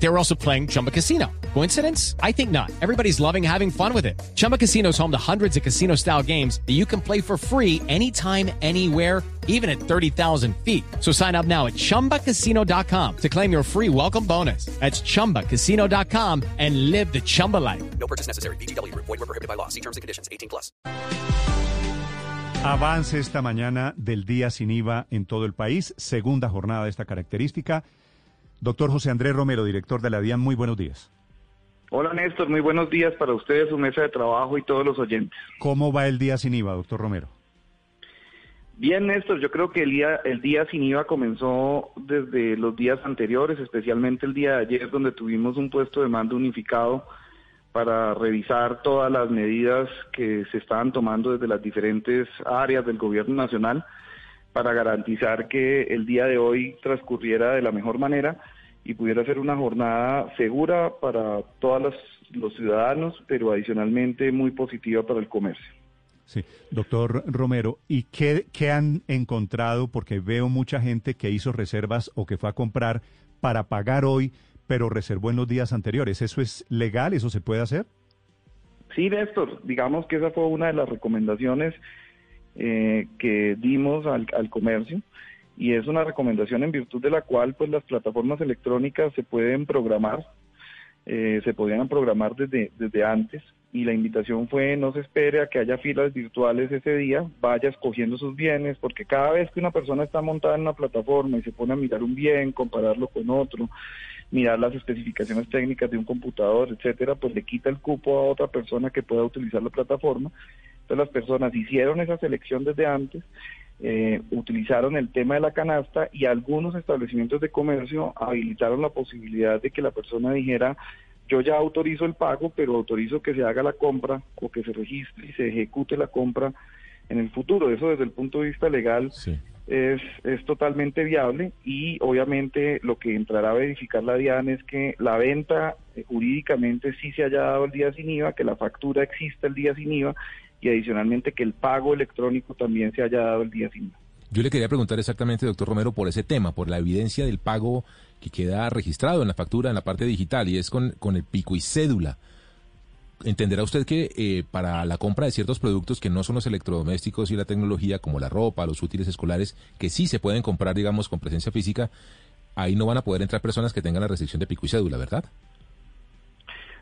They were also playing Chumba Casino. Coincidence? I think not. Everybody's loving having fun with it. Chumba Casino is home to hundreds of casino style games that you can play for free anytime, anywhere, even at 30,000 feet. So sign up now at chumbacasino.com to claim your free welcome bonus. That's chumbacasino.com and live the Chumba life. No purchase necessary. BGW. Void were prohibited by law. See terms and conditions. 18 plus. Avance esta mañana del día sin IVA en todo el país, segunda jornada de esta característica. Doctor José Andrés Romero, director de la DIAN, muy buenos días. Hola Néstor, muy buenos días para ustedes, su mesa de trabajo y todos los oyentes. ¿Cómo va el día sin IVA, doctor Romero? Bien Néstor, yo creo que el día, el día sin IVA comenzó desde los días anteriores, especialmente el día de ayer donde tuvimos un puesto de mando unificado para revisar todas las medidas que se estaban tomando desde las diferentes áreas del gobierno nacional para garantizar que el día de hoy transcurriera de la mejor manera y pudiera ser una jornada segura para todos los, los ciudadanos, pero adicionalmente muy positiva para el comercio. Sí, doctor Romero, ¿y qué, qué han encontrado? Porque veo mucha gente que hizo reservas o que fue a comprar para pagar hoy, pero reservó en los días anteriores. ¿Eso es legal? ¿Eso se puede hacer? Sí, Néstor, digamos que esa fue una de las recomendaciones eh, que dimos al, al, comercio y es una recomendación en virtud de la cual pues las plataformas electrónicas se pueden programar, eh, se podían programar desde, desde antes y la invitación fue no se espere a que haya filas virtuales ese día, vaya escogiendo sus bienes, porque cada vez que una persona está montada en una plataforma y se pone a mirar un bien, compararlo con otro, mirar las especificaciones técnicas de un computador, etcétera, pues le quita el cupo a otra persona que pueda utilizar la plataforma. Entonces las personas hicieron esa selección desde antes, eh, utilizaron el tema de la canasta y algunos establecimientos de comercio habilitaron la posibilidad de que la persona dijera yo ya autorizo el pago, pero autorizo que se haga la compra o que se registre y se ejecute la compra en el futuro. Eso desde el punto de vista legal Sí. es, es totalmente viable y obviamente lo que entrará a verificar la DIAN es que la venta eh, jurídicamente sí se haya dado el día sin IVA, que la factura exista el día sin IVA y adicionalmente que el pago electrónico también se haya dado el día IVA. Yo le quería preguntar exactamente, doctor Romero, por ese tema, por la evidencia del pago que queda registrado en la factura, en la parte digital, y es con, con el pico y cédula. Entenderá usted que eh, para la compra de ciertos productos que no son los electrodomésticos y la tecnología, como la ropa, los útiles escolares, que sí se pueden comprar, digamos, con presencia física, ahí no van a poder entrar personas que tengan la restricción de pico y cédula, ¿verdad?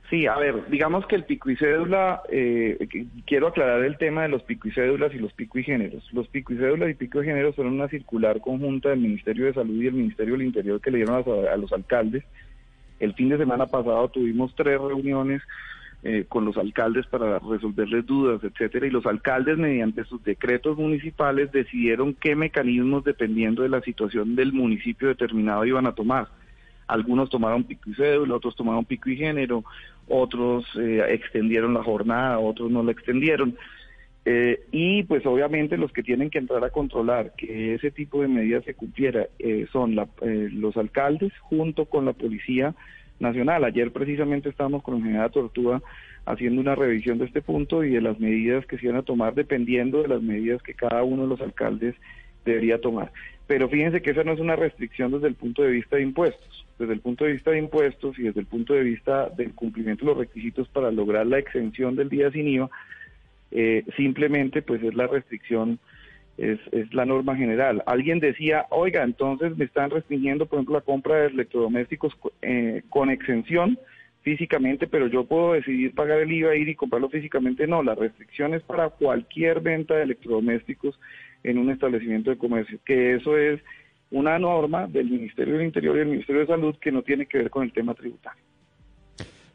Sí, a ver, digamos que el pico y cédula, eh, quiero aclarar el tema de los pico y cédulas y los pico y géneros. Los pico y cédulas y pico y géneros fueron una circular conjunta del Ministerio de Salud y el Ministerio del Interior que le dieron a, a los alcaldes. El fin de semana pasado tuvimos tres reuniones eh, con los alcaldes para resolverles dudas, etcétera, y los alcaldes mediante sus decretos municipales decidieron qué mecanismos dependiendo de la situación del municipio determinado iban a tomar. Algunos tomaron pico y cédula, otros tomaron pico y género, otros eh, extendieron la jornada, otros no la extendieron. Eh, y pues obviamente los que tienen que entrar a controlar que ese tipo de medidas se cumpliera eh, son la, eh, los alcaldes junto con la Policía Nacional. Ayer precisamente estábamos con el general Tortuga haciendo una revisión de este punto y de las medidas que se iban a tomar dependiendo de las medidas que cada uno de los alcaldes debería tomar. Pero fíjense que esa no es una restricción desde el punto de vista de impuestos. Desde el punto de vista de impuestos y desde el punto de vista del cumplimiento de los requisitos para lograr la exención del día sin IVA, eh, simplemente pues es la restricción, es, es la norma general. Alguien decía, oiga, entonces me están restringiendo, por ejemplo, la compra de electrodomésticos eh, con exención físicamente, pero yo puedo decidir pagar el IVA, ir y comprarlo físicamente. No, la restricción es para cualquier venta de electrodomésticos en un establecimiento de comercio, que eso es una norma del Ministerio del Interior y del Ministerio de Salud que no tiene que ver con el tema tributario.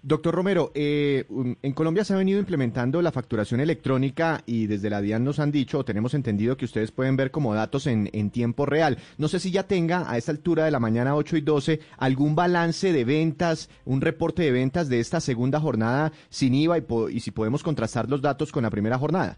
Doctor Romero, eh, en Colombia se ha venido implementando la facturación electrónica y desde la DIAN nos han dicho, o tenemos entendido que ustedes pueden ver como datos en, en, tiempo real. No sé si ya tenga a esta altura de la mañana 8 y 12 algún balance de ventas, un reporte de ventas de esta segunda jornada sin IVA y, y si podemos contrastar los datos con la primera jornada.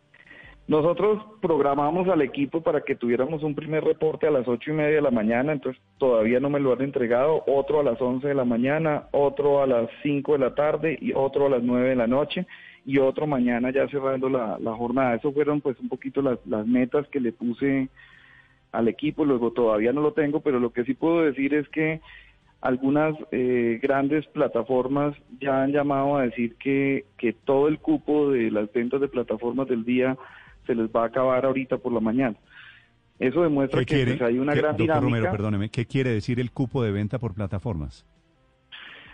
Nosotros programamos al equipo para que tuviéramos un primer reporte a las ocho y media de la mañana, entonces todavía no me lo han entregado, otro a las once de la mañana, otro a las cinco de la tarde y otro a las nueve de la noche y otro mañana ya cerrando la, la jornada. Eso fueron pues un poquito las, las metas que le puse al equipo, luego todavía no lo tengo, pero lo que sí puedo decir es que algunas eh, grandes plataformas ya han llamado a decir que, que todo el cupo de las ventas de plataformas del día se les va a acabar ahorita por la mañana. Eso demuestra ¿Qué que pues, hay una qué- gran doctor dinámica. Romero, perdóneme, ¿qué quiere decir el cupo de venta por plataformas?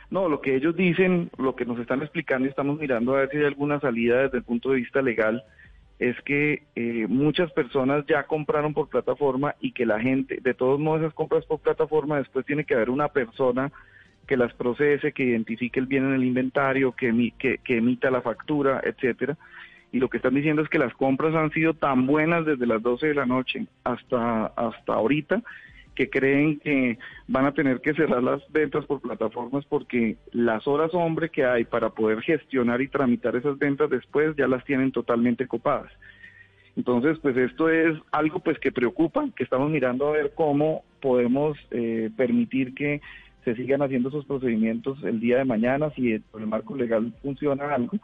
No, lo que ellos dicen, lo que nos están explicando y estamos mirando a ver si hay alguna salida desde el punto de vista legal, es que eh, muchas personas ya compraron por plataforma y que la gente, de todos modos esas compras por plataforma, después tiene que haber una persona que las procese, que identifique el bien en el inventario, que, que, que emita la factura, etcétera. Y lo que están diciendo es que las compras han sido tan buenas desde las 12 de la noche hasta, hasta ahorita que creen que van a tener que cerrar las ventas por plataformas porque las horas hombre que hay para poder gestionar y tramitar esas ventas después ya las tienen totalmente copadas. Entonces, pues esto es algo pues que preocupa, que estamos mirando a ver cómo podemos eh, permitir que se sigan haciendo esos procedimientos el día de mañana, si por el marco legal funciona algo,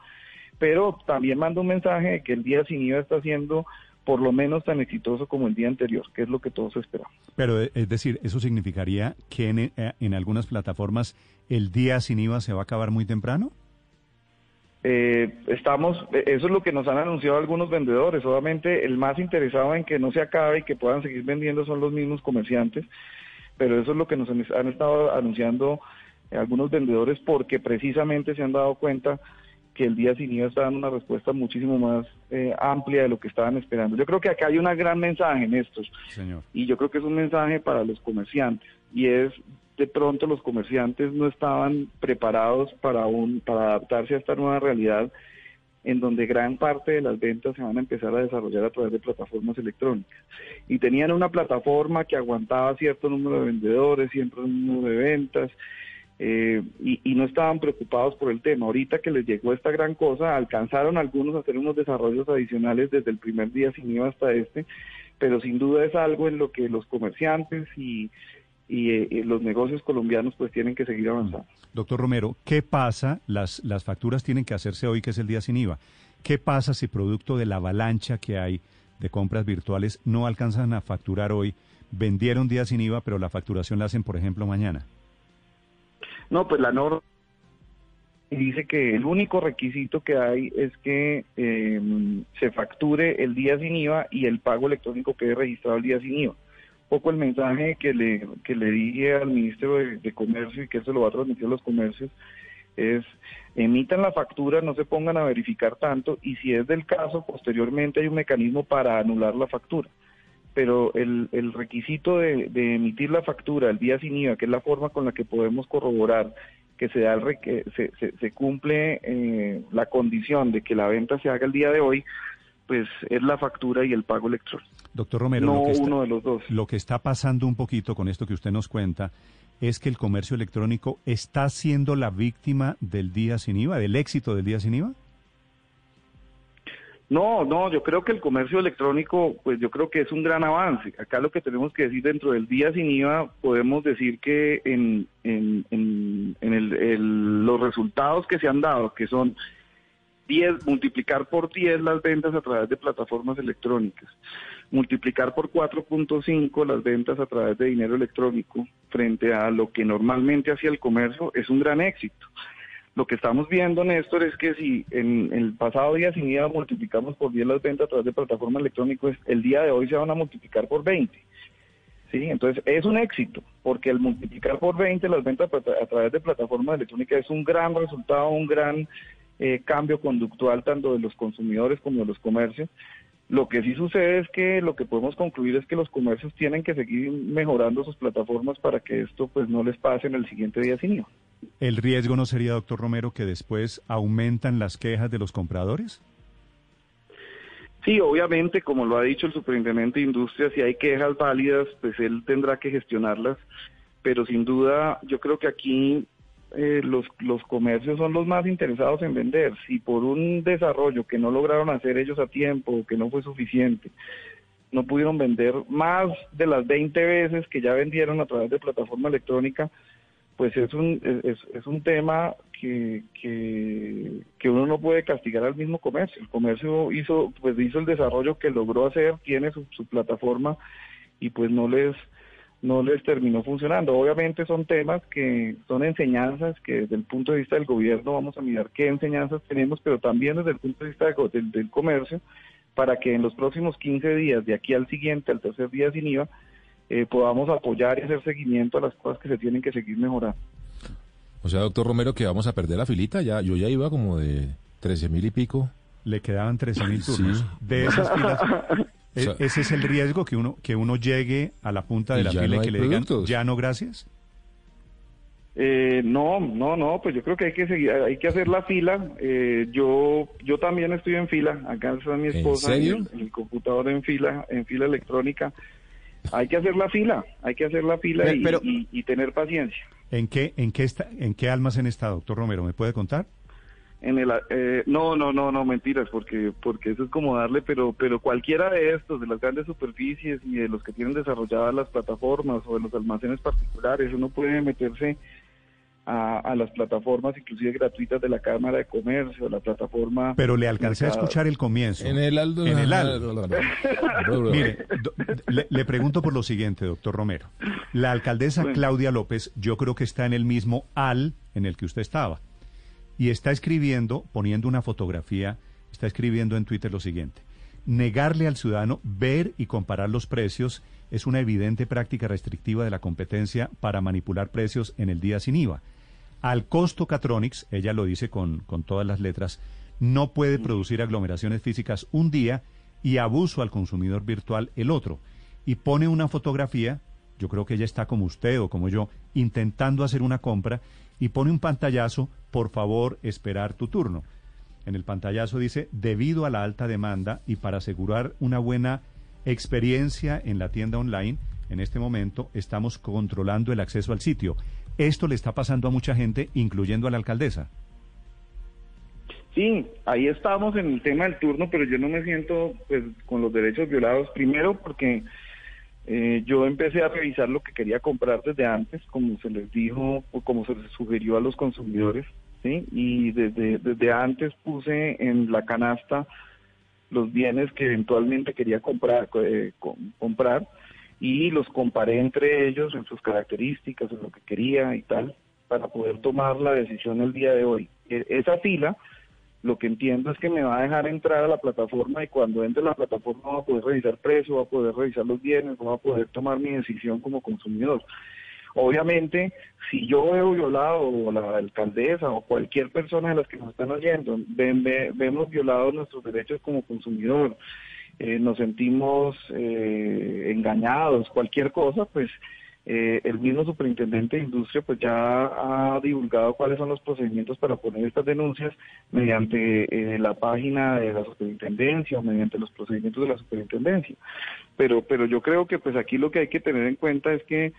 pero también mando un mensaje de que el día sin IVA está siendo por lo menos tan exitoso como el día anterior, que es lo que todos esperamos. Pero eh, es decir, eso significaría que en, eh, en algunas plataformas el día sin IVA se va a acabar muy temprano. Eh, estamos, eh, eso es lo que nos han anunciado algunos vendedores. Obviamente, el más interesado en que no se acabe y que puedan seguir vendiendo son los mismos comerciantes, pero eso es lo que nos han, han estado anunciando algunos vendedores porque precisamente se han dado cuenta que el día sin IVA está dando una respuesta muchísimo más eh, amplia de lo que estaban esperando. Yo creo que acá hay un gran mensaje en estos Señor. y yo creo que es un mensaje para los comerciantes y es de pronto los comerciantes no estaban preparados para un para adaptarse a esta nueva realidad en donde gran parte de las ventas se van a empezar a desarrollar a través de plataformas electrónicas y tenían una plataforma que aguantaba cierto número de vendedores, cierto número de ventas eh, y, no estaban preocupados por el tema. Ahorita que les llegó esta gran cosa, alcanzaron algunos a hacer unos desarrollos adicionales desde el primer día sin IVA hasta este, pero sin duda es algo en lo que los comerciantes y, eh, los negocios colombianos pues tienen que seguir avanzando. Doctor Romero, ¿qué pasa? Las, las facturas tienen que hacerse hoy, que es el día sin IVA. ¿Qué pasa si producto de la avalancha que hay de compras virtuales no alcanzan a facturar hoy? Vendieron día sin IVA, pero la facturación la hacen, por ejemplo, mañana. No, pues la norma dice que el único requisito que hay es que eh, se facture el día sin IVA y el pago electrónico quede registrado el día sin IVA. Poco el mensaje que le, que le dije al ministro de, de Comercio y que eso lo va a transmitir a los comercios es emitan la factura, no se pongan a verificar tanto y si es del caso, posteriormente hay un mecanismo para anular la factura. Pero el, el requisito de, de emitir la factura el día sin IVA, que es la forma con la que podemos corroborar que se, da el que se, se- se cumple eh, la condición de que la venta se haga el día de hoy, pues es la factura y el pago electrónico. Doctor Romero, no lo, que está, uno de los dos. lo que está pasando un poquito con esto que usted nos cuenta es que el comercio electrónico está siendo la víctima del día sin IVA, del éxito del día sin IVA. No, no, yo creo que el comercio electrónico, pues yo creo que es un gran avance. Acá lo que tenemos que decir dentro del día sin IVA, podemos decir que en, en, en, en el- el- los resultados que se han dado, que son 10, multiplicar por 10 las ventas a través de plataformas electrónicas, multiplicar por 4.5 las ventas a través de dinero electrónico frente a lo que normalmente hacía el comercio, es un gran éxito. Lo que estamos viendo, Néstor, es que si en el pasado día sin IVA multiplicamos por 10 las ventas a través de plataformas electrónicas, el día de hoy se van a multiplicar por 20. ¿sí? Entonces, es un éxito, porque el multiplicar por 20 las ventas a tra- a través de plataformas electrónicas es un gran resultado, un gran eh, cambio conductual tanto de los consumidores como de los comercios. Lo que sí sucede es que lo que podemos concluir es que los comercios tienen que seguir mejorando sus plataformas para que esto pues no les pase en el siguiente día sin IVA. ¿El riesgo no sería, doctor Romero, que después aumentan las quejas de los compradores? Sí, obviamente, como lo ha dicho el superintendente de Industria, si hay quejas válidas, pues él tendrá que gestionarlas, pero sin duda yo creo que aquí eh, los, los comercios son los más interesados en vender. Si por un desarrollo que no lograron hacer ellos a tiempo, que no fue suficiente, no pudieron vender más de las 20 veces que ya vendieron a través de plataforma electrónica, pues es un, es, un tema que, que, que, uno no puede castigar al mismo comercio. El comercio hizo, pues hizo el desarrollo que logró hacer, tiene su, su plataforma y pues no les no les terminó funcionando. Obviamente son temas que son enseñanzas que desde el punto de vista del gobierno vamos a mirar qué enseñanzas tenemos, pero también desde el punto de vista del, del comercio, para que en los próximos 15 días, de aquí al siguiente, al tercer día sin IVA, eh, podamos apoyar y hacer seguimiento a las cosas que se tienen que seguir mejorando. O sea, doctor Romero, que vamos a perder la filita. Ya, yo ya iba como de 13 mil y pico. Le quedaban 13 mil turnos. Sí. De esas filas. O sea, ese es el riesgo que uno que uno llegue a la punta de la fila no y que le digan ya no gracias. Eh, no, no, no, pues yo creo que hay que seguir, hay que hacer la fila. Eh, yo, yo también estoy en fila. Acá está mi esposa ¿En, en, el, el, computador en fila, en fila electrónica. Hay que hacer la fila, hay que hacer la fila pero, y, pero, y, y, tener paciencia. ¿En qué, en qué está, en qué almacén está, doctor Romero? ¿Me puede contar? En el, eh, no, no, no, no, mentiras, porque porque eso es como darle, pero pero cualquiera de estos, de las grandes superficies y de los que tienen desarrolladas las plataformas o de los almacenes particulares, uno puede meterse a, a, las plataformas inclusive gratuitas de la Cámara de Comercio, la plataforma... Pero le alcancé mercado. a escuchar el comienzo. En el Aldo... En el Aldo. Mire, do, le, le, pregunto por lo siguiente, doctor Romero. La alcaldesa bueno. Claudia López, yo creo que está en el mismo al en el que usted estaba. Y está escribiendo, poniendo una fotografía, está escribiendo en Twitter lo siguiente. Negarle al ciudadano ver y comparar los precios es una evidente práctica restrictiva de la competencia para manipular precios en el día sin IVA. Al costo Catronics, ella lo dice con, con todas las letras, no puede producir aglomeraciones físicas un día y abuso al consumidor virtual el otro. Y pone una fotografía, yo creo que ella está como usted o como yo, intentando hacer una compra y pone un pantallazo, por favor, esperar tu turno. En el pantallazo dice, debido a la alta demanda y para asegurar una buena experiencia en la tienda online, en este momento estamos controlando el acceso al sitio. Esto le está pasando a mucha gente, incluyendo a la alcaldesa. Sí, ahí estamos en el tema del turno, pero yo no me siento pues, con los derechos violados. Primero porque eh, yo empecé a revisar lo que quería comprar desde antes, como se les dijo o como se les sugirió a los consumidores, ¿sí? Y desde, desde antes puse en la canasta los bienes que eventualmente quería comprar, eh, comprar y los comparé entre ellos en sus características, en lo que quería y tal, para poder tomar la decisión el día de hoy. E esa fila, lo que entiendo es que me va a dejar entrar a la plataforma y cuando entre a la plataforma va a poder revisar precio, va a poder revisar los bienes, va a poder tomar mi decisión como consumidor. Obviamente, si yo veo violado o la alcaldesa o cualquier persona de las que nos están oyendo, ven, ve, vemos violados nuestros derechos como consumidor, eh, nos sentimos eh, engañados, cualquier cosa, pues eh, el mismo superintendente de industria pues ya ha divulgado cuáles son los procedimientos para poner estas denuncias mediante eh, la página de la superintendencia o mediante los procedimientos de la superintendencia. Pero, pero yo creo que pues aquí lo que hay que tener en cuenta es que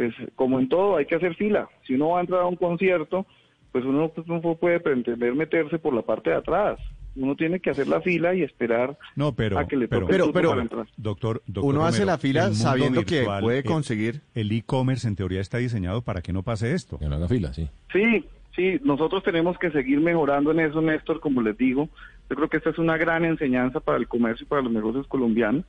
pues como en todo hay que hacer fila. Si uno va a entrar a un concierto, pues uno pues, no puede pretender meterse por la parte de atrás. Uno tiene que hacer la fila y esperar no, pero, a que le toque pero, el pero, para entrar. Doctor, doctor uno Romero, hace la fila sabiendo virtual, que puede conseguir. El e-commerce en teoría está diseñado para que no pase esto. Que no haga fila, sí. Sí, sí, nosotros tenemos que seguir mejorando en eso, Néstor, como les digo. Yo creo que esta es una gran enseñanza para el comercio y para los negocios colombianos.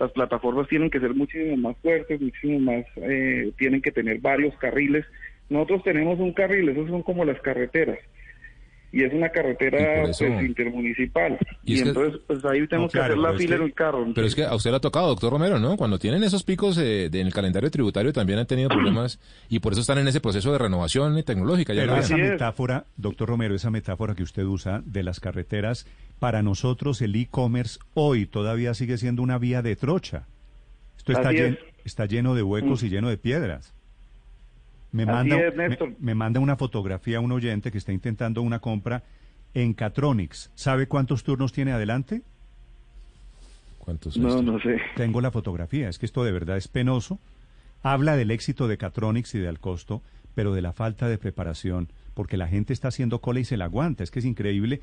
Las plataformas tienen que ser muchísimo más fuertes, muchísimo más, eh, tienen que tener varios carriles. Nosotros tenemos un carril, esos son como las carreteras. Y es una carretera eso- pues, intermunicipal. Y Y, es que- entonces, pues ahí tenemos claro, que hacer la fila que- en el carro. Pero es que a usted le ha tocado, doctor Romero, ¿no? Cuando tienen esos picos eh, de- en el calendario tributario también han tenido problemas y por eso están en ese proceso de renovación tecnológica. Ya Pero esa es. metáfora, doctor Romero, esa metáfora que usted usa de las carreteras, para nosotros el e-commerce hoy todavía sigue siendo una vía de trocha. Esto está, llen- es. está lleno de huecos y lleno de piedras. Me Así manda, es, me- Néstor. me manda una fotografía un oyente que está intentando una compra en Catronics. ¿Sabe cuántos turnos tiene adelante? ¿Cuántos No, estos? no sé. Tengo la fotografía, es que esto de verdad es penoso. Habla del éxito de Catronics y del costo, pero de la falta de preparación, porque la gente está haciendo cola y se la aguanta, es que es increíble.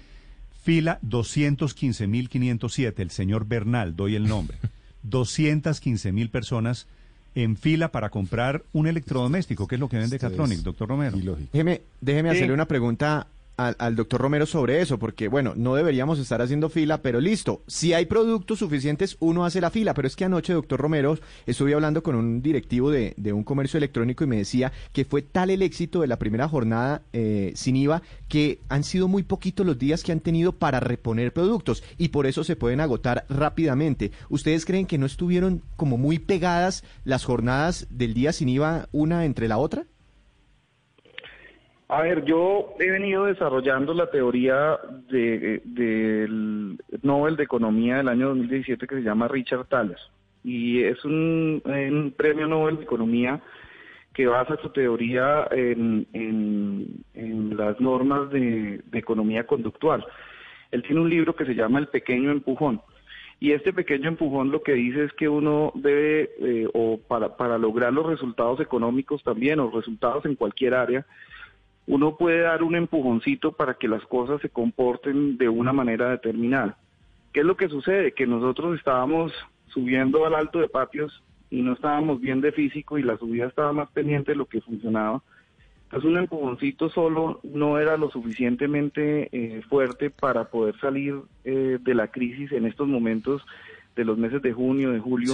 Fila 215.507, el señor Bernal, doy el nombre. 215.000 personas en fila para comprar un electrodoméstico, que es lo que vende Esto Catronics, es doctor Romero. Déjeme, déjeme Sí. hacerle una pregunta al, al doctor Romero sobre eso, porque bueno, no deberíamos estar haciendo fila, pero listo, si hay productos suficientes, uno hace la fila, pero es que anoche, doctor Romero, estuve hablando con un directivo de, de un comercio electrónico y me decía que fue tal el éxito de la primera jornada eh, sin IVA que han sido muy poquitos los días que han tenido para reponer productos y por eso se pueden agotar rápidamente. ¿Ustedes creen que no estuvieron como muy pegadas las jornadas del día sin IVA una entre la otra? A ver, yo he venido desarrollando la teoría de, del Nobel de Economía del año 2017 que se llama Richard Thaler. Y es un, premio Nobel de Economía que basa su teoría en, las normas de, de economía conductual. Él tiene un libro que se llama El pequeño empujón. Y este pequeño empujón lo que dice es que uno debe, eh, o para, para lograr los resultados económicos también, o resultados en cualquier área, uno puede dar un empujoncito para que las cosas se comporten de una manera determinada. ¿Qué es lo que sucede? Que nosotros estábamos subiendo al alto de patios y no estábamos bien de físico y la subida estaba más pendiente de lo que funcionaba. Entonces un empujoncito solo no era lo suficientemente eh, fuerte para poder salir eh, de la crisis en estos momentos de los meses de junio, de julio.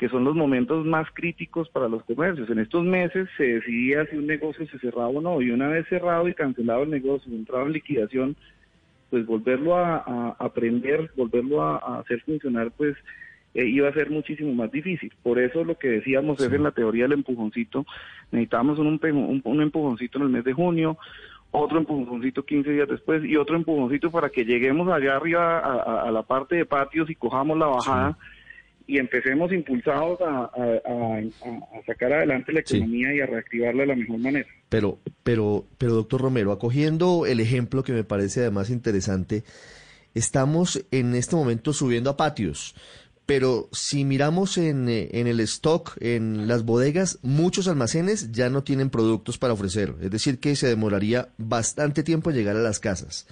Que son los momentos más críticos para los comercios. En estos meses se decidía si un negocio se cerraba o no, y una vez cerrado y cancelado el negocio, entrado en liquidación, pues volverlo a, a aprender, volverlo a, a hacer funcionar, pues eh, iba a ser muchísimo más difícil. Por eso lo que decíamos es en la teoría del empujoncito, necesitamos un, un, un empujoncito en el mes de junio, otro empujoncito 15 días después y otro empujoncito para que lleguemos allá arriba a, a- a la parte de patios y cojamos la bajada y empecemos impulsados a, a- a- sacar adelante la Sí. economía y a reactivarla de la mejor manera. Pero, pero, pero, doctor Romero, acogiendo el ejemplo que me parece además interesante, estamos en este momento subiendo a patios. Pero si miramos en, en el stock, en las bodegas, muchos almacenes ya no tienen productos para ofrecer. Es decir, que se demoraría bastante tiempo en llegar a las casas.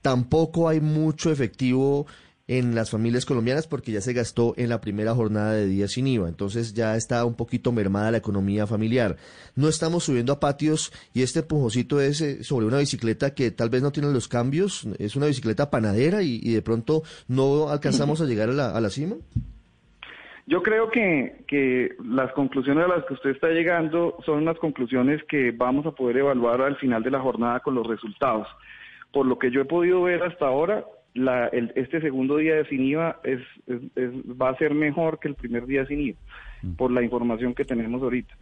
Tampoco hay mucho efectivo en las familias colombianas porque ya se gastó en la primera jornada de días sin IVA. Entonces ya está un poquito mermada la economía familiar. No estamos subiendo a patios y este empujocito es eh, sobre una bicicleta que tal vez no tiene los cambios. Es una bicicleta panadera y, de pronto no alcanzamos a llegar a la, a la cima. Yo creo que, que las conclusiones a las que usted está llegando son unas conclusiones que vamos a poder evaluar al final de la jornada con los resultados. Por lo que yo he podido ver hasta ahora, la, el- este segundo día de sin IVA es, es- es- va a ser mejor que el primer día sin IVA, por la información que tenemos ahorita.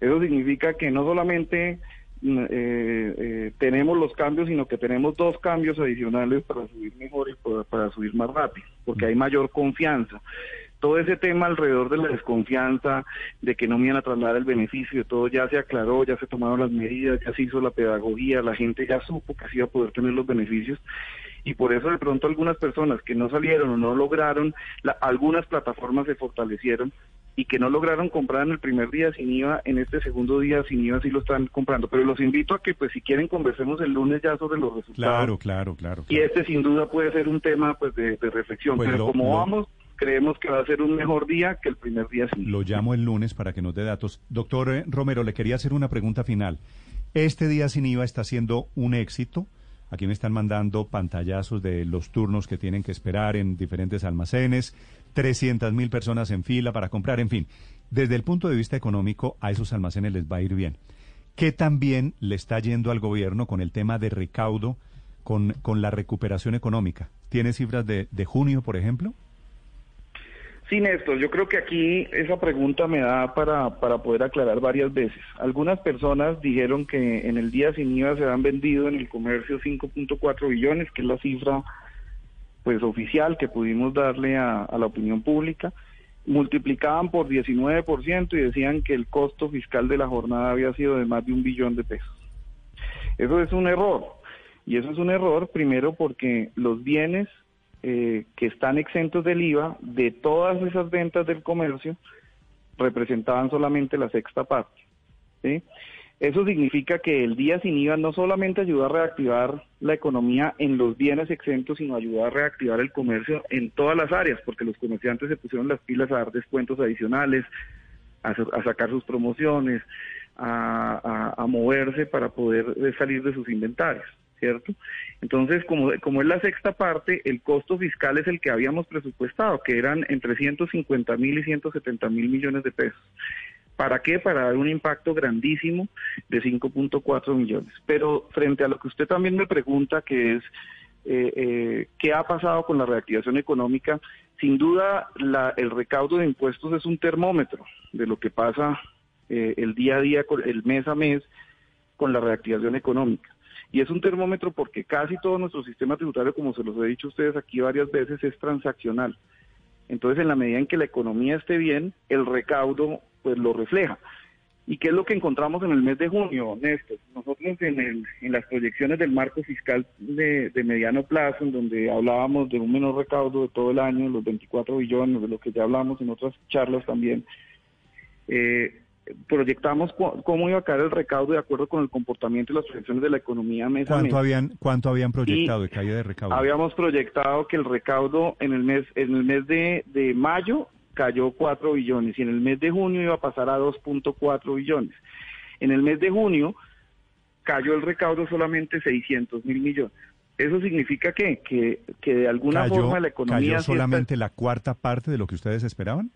Eso significa que no solamente mm, eh, eh, tenemos los cambios, sino que tenemos dos cambios adicionales para subir mejor y para, para subir más rápido, porque hay mayor confianza. Todo ese tema alrededor de la desconfianza, de que no me iban a trasladar el beneficio, todo ya se aclaró, ya se tomaron las medidas, ya se hizo la pedagogía, la gente ya supo que se iba a poder tener los beneficios y por eso de pronto algunas personas que no salieron o no lograron, la- algunas plataformas se fortalecieron y que no lograron comprar en el primer día sin IVA, en este segundo día sin IVA sí lo están comprando. Pero los invito a que pues si quieren conversemos el lunes ya sobre los resultados. Claro, claro, claro. Y este sin duda puede ser un tema pues de, de reflexión. Pues Pero lo- como lo- vamos, creemos que va a ser un mejor día que el primer día sin IVA. Lo llamo el lunes para que nos dé datos. Doctor eh, Romero, le quería hacer una pregunta final. Este día sin IVA está siendo un éxito. Aquí me están mandando pantallazos de los turnos que tienen que esperar en diferentes almacenes, 300 mil personas en fila para comprar, en fin. Desde el punto de vista económico, a esos almacenes les va a ir bien. ¿Qué también le está yendo al gobierno con el tema de recaudo con, con la recuperación económica. ¿Tiene cifras de, de junio, por ejemplo? Sí, Néstor, yo creo que aquí esa pregunta me da para, para poder aclarar varias veces. Algunas personas dijeron que en el día sin IVA se han vendido en el comercio 5.4 billones, que es la cifra pues oficial que pudimos darle a, a la opinión pública. Multiplicaban por 19% y decían que el costo fiscal de la jornada había sido de más de un billón de pesos. Eso es un error. Y eso es un error primero porque los bienes eh, que están exentos del IVA de todas esas ventas del comercio representaban solamente la sexta parte. Eso significa que el día sin IVA no solamente ayuda a reactivar la economía en los bienes exentos, sino ayuda a reactivar el comercio en todas las áreas, porque los comerciantes se pusieron las pilas a dar descuentos adicionales, a, sacar sus promociones, a, moverse para poder salir de sus inventarios. Entonces, como, es la sexta parte, el costo fiscal es el que habíamos presupuestado, que eran entre 150 mil y 170 mil millones de pesos. ¿Para qué? Para dar un impacto grandísimo de 5.4 millones. Pero frente a lo que usted también me pregunta, que es eh, eh, qué ha pasado con la reactivación económica, sin duda el recaudo de impuestos es un termómetro de lo que pasa eh, el día a día, el mes a mes, con la reactivación económica. Y es un termómetro porque casi todo nuestro sistema tributario, como se los he dicho a ustedes aquí varias veces, es transaccional. Entonces, en la medida en que la economía esté bien, el recaudo pues lo refleja. ¿Y qué es lo que encontramos en el mes de junio, Néstor? Nosotros en, el, en las proyecciones del marco fiscal de, de, mediano plazo, en donde hablábamos de un menor recaudo de todo el año, los 24 billones, de lo que ya hablamos en otras charlas también, eh, proyectamos cómo iba a caer el recaudo de acuerdo con el comportamiento y las proyecciones de la economía mes ¿Cuánto a mes. habían cuánto habían proyectado de caída de recaudo? Habíamos proyectado que el recaudo en el mes en el mes de, de mayo cayó 4 billones y en el mes de junio iba a pasar a 2.4 billones. En el mes de junio cayó el recaudo solamente 600 mil millones. ¿Eso significa qué? Que, que de alguna ¿Cayó, forma la economía... ¿Cayó está- solamente la cuarta parte de lo que ustedes esperaban?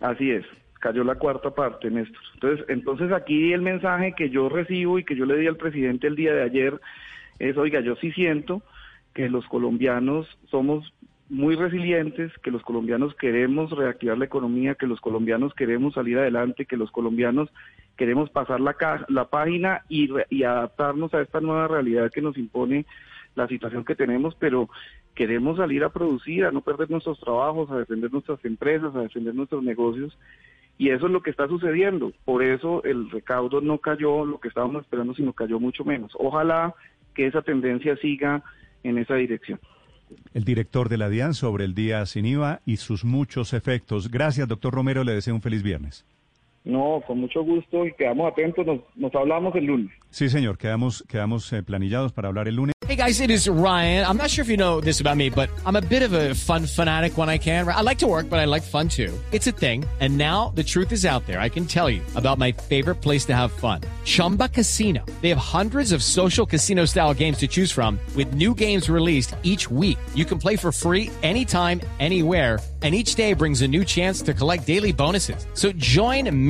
Así es, cayó la cuarta parte, Néstor. Entonces, entonces aquí el mensaje que yo recibo y que yo le di al presidente el día de ayer es, oiga, yo sí siento que los colombianos somos muy resilientes, que los colombianos queremos reactivar la economía, que los colombianos queremos salir adelante, que los colombianos queremos pasar la, la página y, re- y adaptarnos a esta nueva realidad que nos impone la situación que tenemos, pero queremos salir a producir, a no perder nuestros trabajos, a defender nuestras empresas, a defender nuestros negocios. Y eso es lo que está sucediendo. Por eso el recaudo no cayó lo que estábamos esperando, sino cayó mucho menos. Ojalá que esa tendencia siga en esa dirección. El director de la DIAN sobre el día sin IVA y sus muchos efectos. Gracias, doctor Romero. Le deseo un feliz viernes. No, con mucho gusto y quedamos atentos. Nos, nos hablamos el lunes. Sí, señor. Quedamos, quedamos eh, planillados para hablar el lunes. Hey guys, it is Ryan. I'm not sure if you know this about me, but I'm a bit of a fun fanatic when I can. I like to work, but I like fun too. It's a thing. And now the truth is out there. I can tell you about my favorite place to have fun. Chumba Casino. They have hundreds of social casino style games to choose from with new games released each week. You can play for free anytime, anywhere. And each day brings a new chance to collect daily bonuses. So join me